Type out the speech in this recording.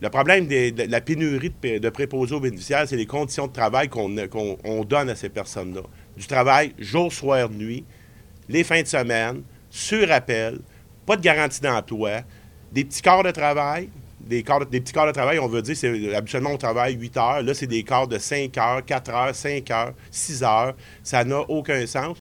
Le problème de, la pénurie de, préposés aux bénéficiaires, c'est les conditions de travail qu'on donne à ces personnes-là. Du travail jour, soir, nuit, les fins de semaine, sur appel, pas de garantie d'emploi, des petits corps de travail, des, petits corps de travail, on veut dire, c'est habituellement on travaille 8 heures. Là, c'est des corps de 5 heures, 4 heures, 5 heures, 6 heures. Ça n'a aucun sens.